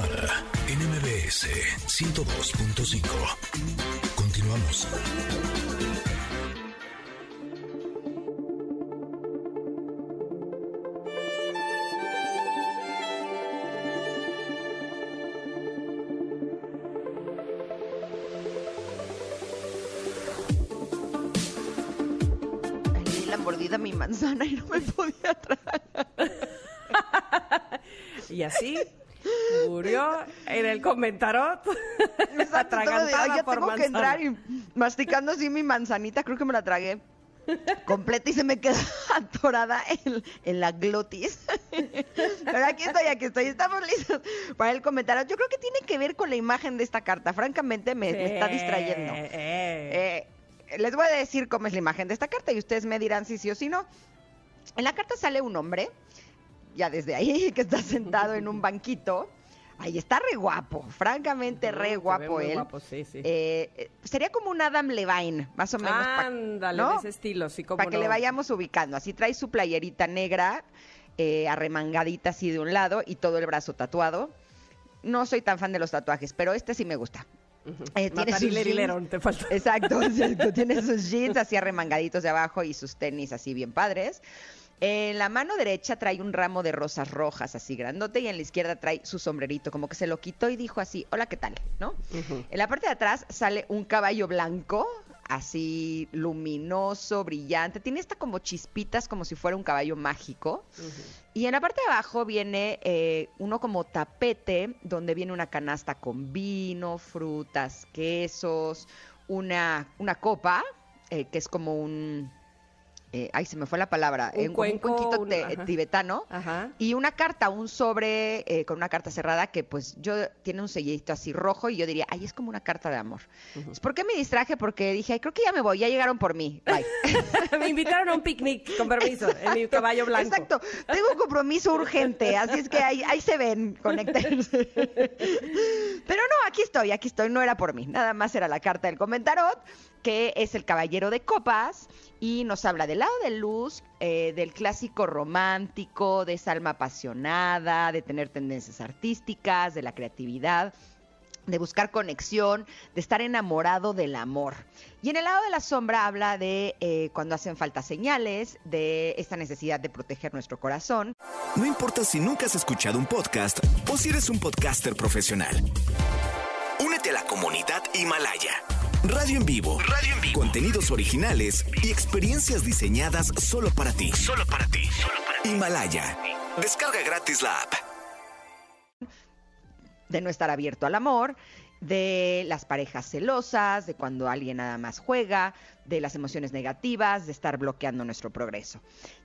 Mara, en MBS 102.5. Continuamos. Ay, la mordida mi manzana y no me podía tragar. Y así murió en el comentarot. Exacto, todo de, atragantada "Ay, ya por tengo que manzana". entrar y masticando así mi manzanita, creo que me la tragué completa y se me quedó atorada en, en la glotis. Pero aquí estoy, aquí estoy, estamos listos para el comentario. Yo creo que tiene que ver con la imagen de esta carta, francamente me, me está distrayendo. Eh, Eh, les voy a decir cómo es la imagen de esta carta y ustedes me dirán si sí o si no. En la carta sale un hombre, ya desde ahí, que está sentado en un banquito. Ahí está re guapo, francamente re guapo él. guapo, sí, sí. Eh, eh, sería como un Adam Levine, más o menos. Ándale, ¿no? de ese estilo, sí, como Para que le vayamos ubicando. Así trae su playerita negra, eh, arremangadita así de un lado y todo el brazo tatuado. No soy tan fan de los tatuajes, pero este sí me gusta. Eh, tiene sus jeans- te falta. Exacto, exacto. Tiene sus jeans así arremangaditos de abajo y sus tenis así bien padres. En la mano derecha trae un ramo de rosas rojas así grandote y en la izquierda trae su sombrerito, como que se lo quitó y dijo así, hola, ¿qué tal? ¿No? En la parte de atrás sale un caballo blanco, así luminoso, brillante. Tiene esta como chispitas, como si fuera un caballo mágico. Y en la parte de abajo viene eh, uno como tapete, donde viene una canasta con vino, frutas, quesos, una, una copa, eh, que es como un... eh, ay, se me fue la palabra. Un eh, cuenco, cuenquito un- ajá. tibetano. Ajá. Y una carta, un sobre eh, con una carta cerrada que pues yo tiene un sellito así rojo y yo diría, ay, es como una carta de amor. ¿Por qué me distraje? Porque dije, ay, creo que ya me voy, ya llegaron por mí. Bye. Me invitaron a un picnic, con permiso, en mi caballo blanco. Exacto, tengo un compromiso urgente, así es que ahí, ahí se ven, conéctense. Aquí estoy, aquí estoy, no era por mí, nada más era la carta del comentarot, que es el caballero de copas y nos habla del lado de luz, eh, del clásico romántico, de esa alma apasionada, de tener tendencias artísticas, de la creatividad de buscar conexión, de estar enamorado del amor. Y en el lado de la sombra habla de eh, cuando hacen falta señales, de esta necesidad de proteger nuestro corazón. No importa si nunca has escuchado un podcast o si eres un podcaster profesional. Comunidad Himalaya. Radio en vivo. Radio en vivo. Contenidos originales y experiencias diseñadas solo para ti. Solo para ti. Himalaya. Descarga gratis la app. de no estar abierto al amor, de las parejas celosas, de cuando alguien nada más juega, de las emociones negativas, de estar bloqueando nuestro progreso.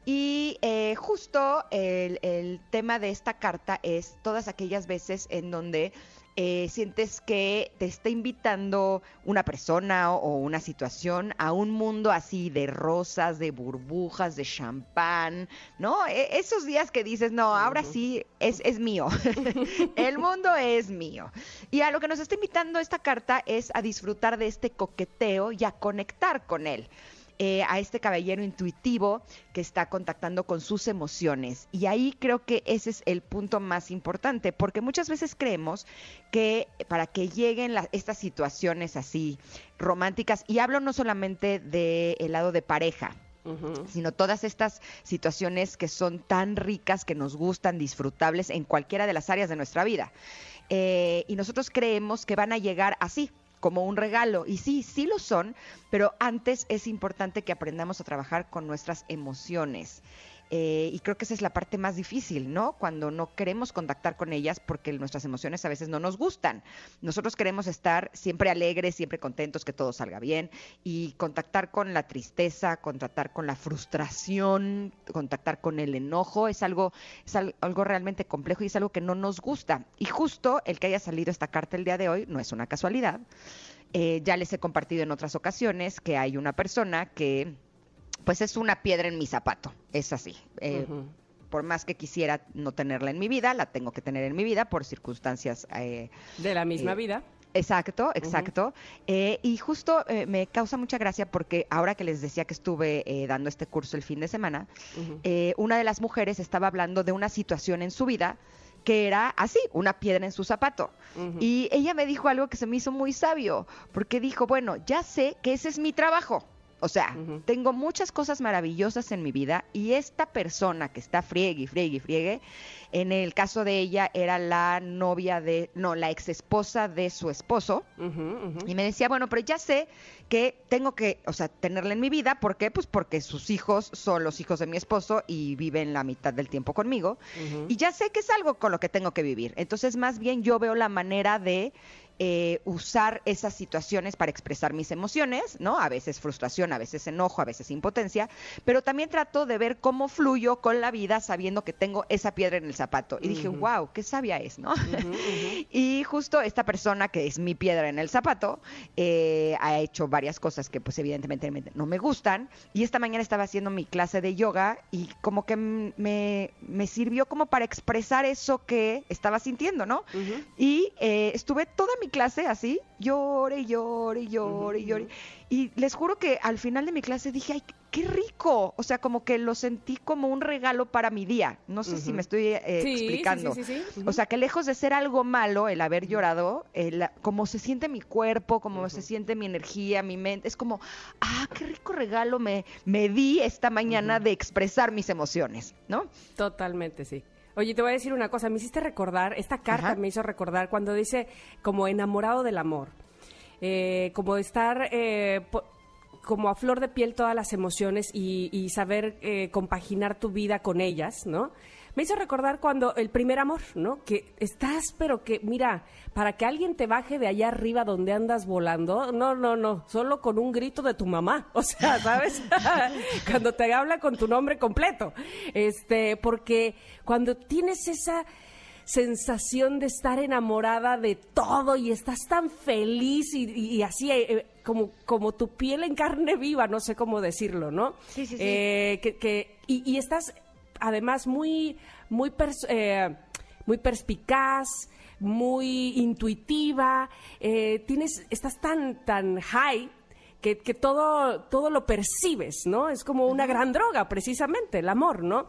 Y eh, justo el tema de esta carta es todas aquellas veces en donde eh, sientes que te está invitando una persona o, o una situación a un mundo así de rosas, de burbujas, de champán, ¿no? E- esos días que dices, no, ahora sí es, es mío. El mundo es mío. Y a lo que nos está invitando esta carta es a disfrutar de este coqueteo y a conectar con él. Eh, a este caballero intuitivo que está contactando con sus emociones. Y ahí creo que ese es el punto más importante, porque muchas veces creemos que para que lleguen la- estas situaciones así románticas, y hablo no solamente del lado de pareja, sino todas estas situaciones que son tan ricas, que nos gustan, disfrutables en cualquiera de las áreas de nuestra vida. Eh, y nosotros creemos que van a llegar así, como un regalo. Y sí, sí lo son, pero antes es importante que aprendamos a trabajar con nuestras emociones. Eh, y creo que esa es la parte más difícil, ¿no? Cuando no queremos contactar con ellas porque nuestras emociones a veces no nos gustan. Nosotros queremos estar siempre alegres, siempre contentos, que todo salga bien y contactar con la tristeza, contactar con la frustración, contactar con el enojo es algo es al- algo realmente complejo y es algo que no nos gusta. Y justo el que haya salido esta carta el día de hoy no es una casualidad. Eh, ya les he compartido en otras ocasiones que hay una persona que pues es una piedra en mi zapato, es así. Eh, Por más que quisiera no tenerla en mi vida, la tengo que tener en mi vida por circunstancias eh, De la misma Eh, vida. Exacto, exacto. Eh, y justo me causa mucha gracia porque ahora que les decía que estuve eh, dando este curso el fin de semana, eh, una de las mujeres estaba hablando de una situación en su vida que era así, una piedra en su zapato. Y ella me dijo algo que se me hizo muy sabio, porque dijo, bueno, ya sé que ese es mi trabajo. O sea, tengo muchas cosas maravillosas en mi vida y esta persona que está friegue, friegue, friegue, en el caso de ella era la novia de, no, la ex esposa de su esposo. Y me decía, bueno, pero ya sé que tengo que, o sea, tenerla en mi vida. ¿Por qué? Pues porque sus hijos son los hijos de mi esposo y viven la mitad del tiempo conmigo. Y ya sé que es algo con lo que tengo que vivir. Entonces, más bien yo veo la manera de eh, usar esas situaciones para expresar mis emociones, ¿no? A veces frustración, a veces enojo, a veces impotencia, pero también trato de ver cómo fluyo con la vida sabiendo que tengo esa piedra en el zapato. Y dije, wow, qué sabia es, ¿no? y justo esta persona que es mi piedra en el zapato eh, ha hecho varias cosas que pues evidentemente no me gustan. Y esta mañana estaba haciendo mi clase de yoga y como que me, me sirvió como para expresar eso que estaba sintiendo, ¿no? Y eh, estuve toda mi clase así, llore, llore, llore, llore. Y les juro que al final de mi clase dije, ay, qué rico. O sea, como que lo sentí como un regalo para mi día. No sé si me estoy eh, explicando. o sea, que lejos de ser algo malo el haber llorado, como se siente mi cuerpo, como se siente mi energía, mi mente, es como, ah, qué rico regalo me, me di esta mañana de expresar mis emociones, ¿no? Totalmente, sí. Oye, te voy a decir una cosa, me hiciste recordar, esta carta me hizo recordar cuando dice como enamorado del amor, eh, como estar eh, como a flor de piel todas las emociones y, saber eh, compaginar tu vida con ellas, ¿no? Me hizo recordar cuando el primer amor, ¿no? Que estás, pero que, mira, para que alguien te baje de allá arriba donde andas volando, no, no, no, solo con un grito de tu mamá, o sea, ¿sabes? cuando te habla con tu nombre completo, este, porque cuando tienes esa sensación de estar enamorada de todo y estás tan feliz y, así eh, eh, como, como tu piel en carne viva, no sé cómo decirlo, ¿no? Sí, sí, sí. Eh, que, y, y, estás además muy, muy, eh, muy perspicaz, muy intuitiva, eh, tienes, estás tan, tan high que, que, todo, todo lo percibes, ¿no? Es como una gran droga, precisamente, el amor, ¿no?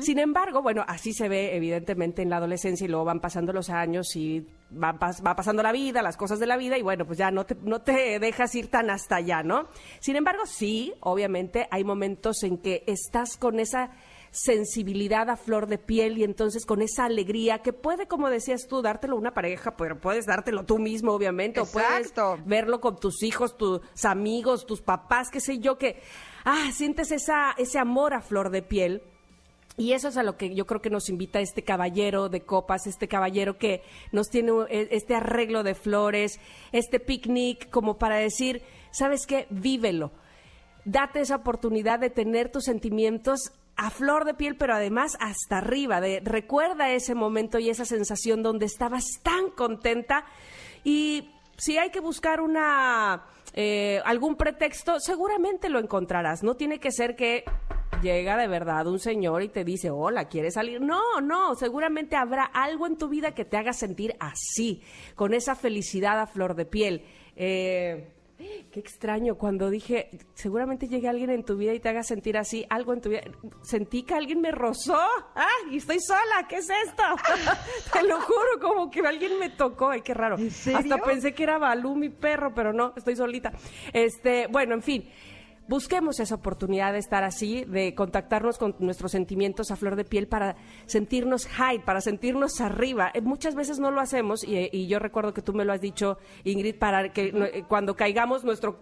Sin embargo, bueno, así se ve evidentemente en la adolescencia y luego van pasando los años y va, va pasando la vida, las cosas de la vida y bueno, pues ya no te, no te dejas ir tan hasta allá, ¿no? Sin embargo, sí, obviamente hay momentos en que estás con esa sensibilidad a flor de piel y entonces con esa alegría que puede, como decías tú, dártelo una pareja, pero puedes dártelo tú mismo, obviamente, o puedes verlo con tus hijos, tus amigos, tus papás, qué sé yo, que, ah, sientes esa, ese amor a flor de piel. Y eso es a lo que yo creo que nos invita este caballero de copas, este caballero que nos tiene e, este arreglo de flores, este picnic, como para decir, ¿sabes qué? Vívelo. Date esa oportunidad de tener tus sentimientos a flor de piel, pero además hasta arriba. De, recuerda ese momento y esa sensación donde estabas tan contenta y si hay que buscar una eh, algún pretexto, seguramente lo encontrarás. No tiene que ser que llega de verdad un señor y te dice, hola, ¿quieres salir? No, no, seguramente habrá algo en tu vida que te haga sentir así, con esa felicidad a flor de piel. Eh, Qué extraño, cuando dije, seguramente llegue alguien en tu vida y te haga sentir así, algo en tu vida. Sentí que alguien me rozó. ¡Ah! Y estoy sola, ¿qué es esto? te lo juro, como que alguien me tocó. Ay, qué raro. Hasta pensé que era Balú, mi perro, pero no, estoy solita. Este, bueno, en fin busquemos esa oportunidad de estar así, de contactarnos con nuestros sentimientos a flor de piel para sentirnos high, para sentirnos arriba. Eh, muchas veces no lo hacemos y, yo recuerdo que tú me lo has dicho, Ingrid, para que eh, cuando caigamos nuestro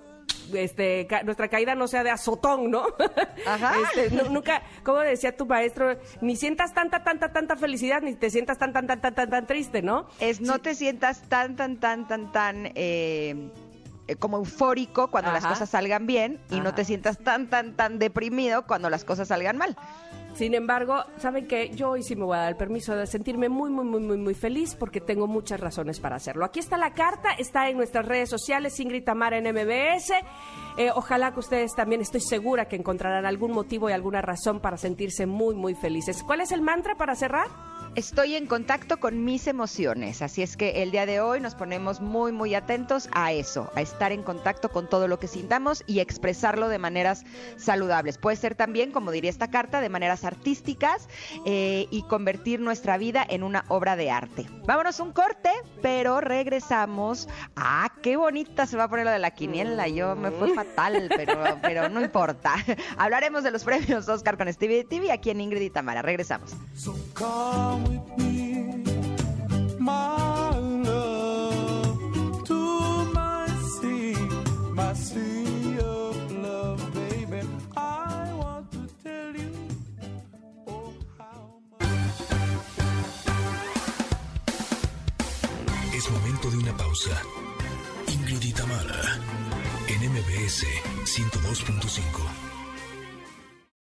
este, nuestra caída no sea de azotón, ¿no? Ajá. Este, nunca, como decía tu maestro, ni sientas tanta, tanta, tanta felicidad, ni te sientas tan, tan, tan, tan, tan, tan triste, ¿no? Es no te sientas tan, tan, tan, tan, tan eh, eh, como eufórico cuando las cosas salgan bien y no te sientas tan, tan, tan deprimido cuando las cosas salgan mal. Sin embargo, ¿saben qué? Yo hoy sí me voy a dar el permiso de sentirme muy, muy, muy, muy, muy feliz porque tengo muchas razones para hacerlo. Aquí está la carta, está en nuestras redes sociales, Ingrid Tamara en MBS. Eh, ojalá que ustedes también, estoy segura que encontrarán algún motivo y alguna razón para sentirse muy, muy felices. ¿Cuál es el mantra para cerrar? Estoy en contacto con mis emociones, así es que el día de hoy nos ponemos muy, muy atentos a eso, a estar en contacto con todo lo que sintamos y expresarlo de maneras saludables. Puede ser también, como diría esta carta, de maneras artísticas eh, y convertir nuestra vida en una obra de arte. Vámonos un corte, pero regresamos. Ah, qué bonita se va a poner lo de la quiniela. Yo me fue fatal, pero, pero no importa. Hablaremos de los premios Oscar con Stevie TV aquí en Ingrid y Tamara. Regresamos. So come with me, my love, to my sea, my sea of love, baby. I want to tell you, oh, how much. Es momento de una pausa. Ingrid y Tamara, en MBS 102.5.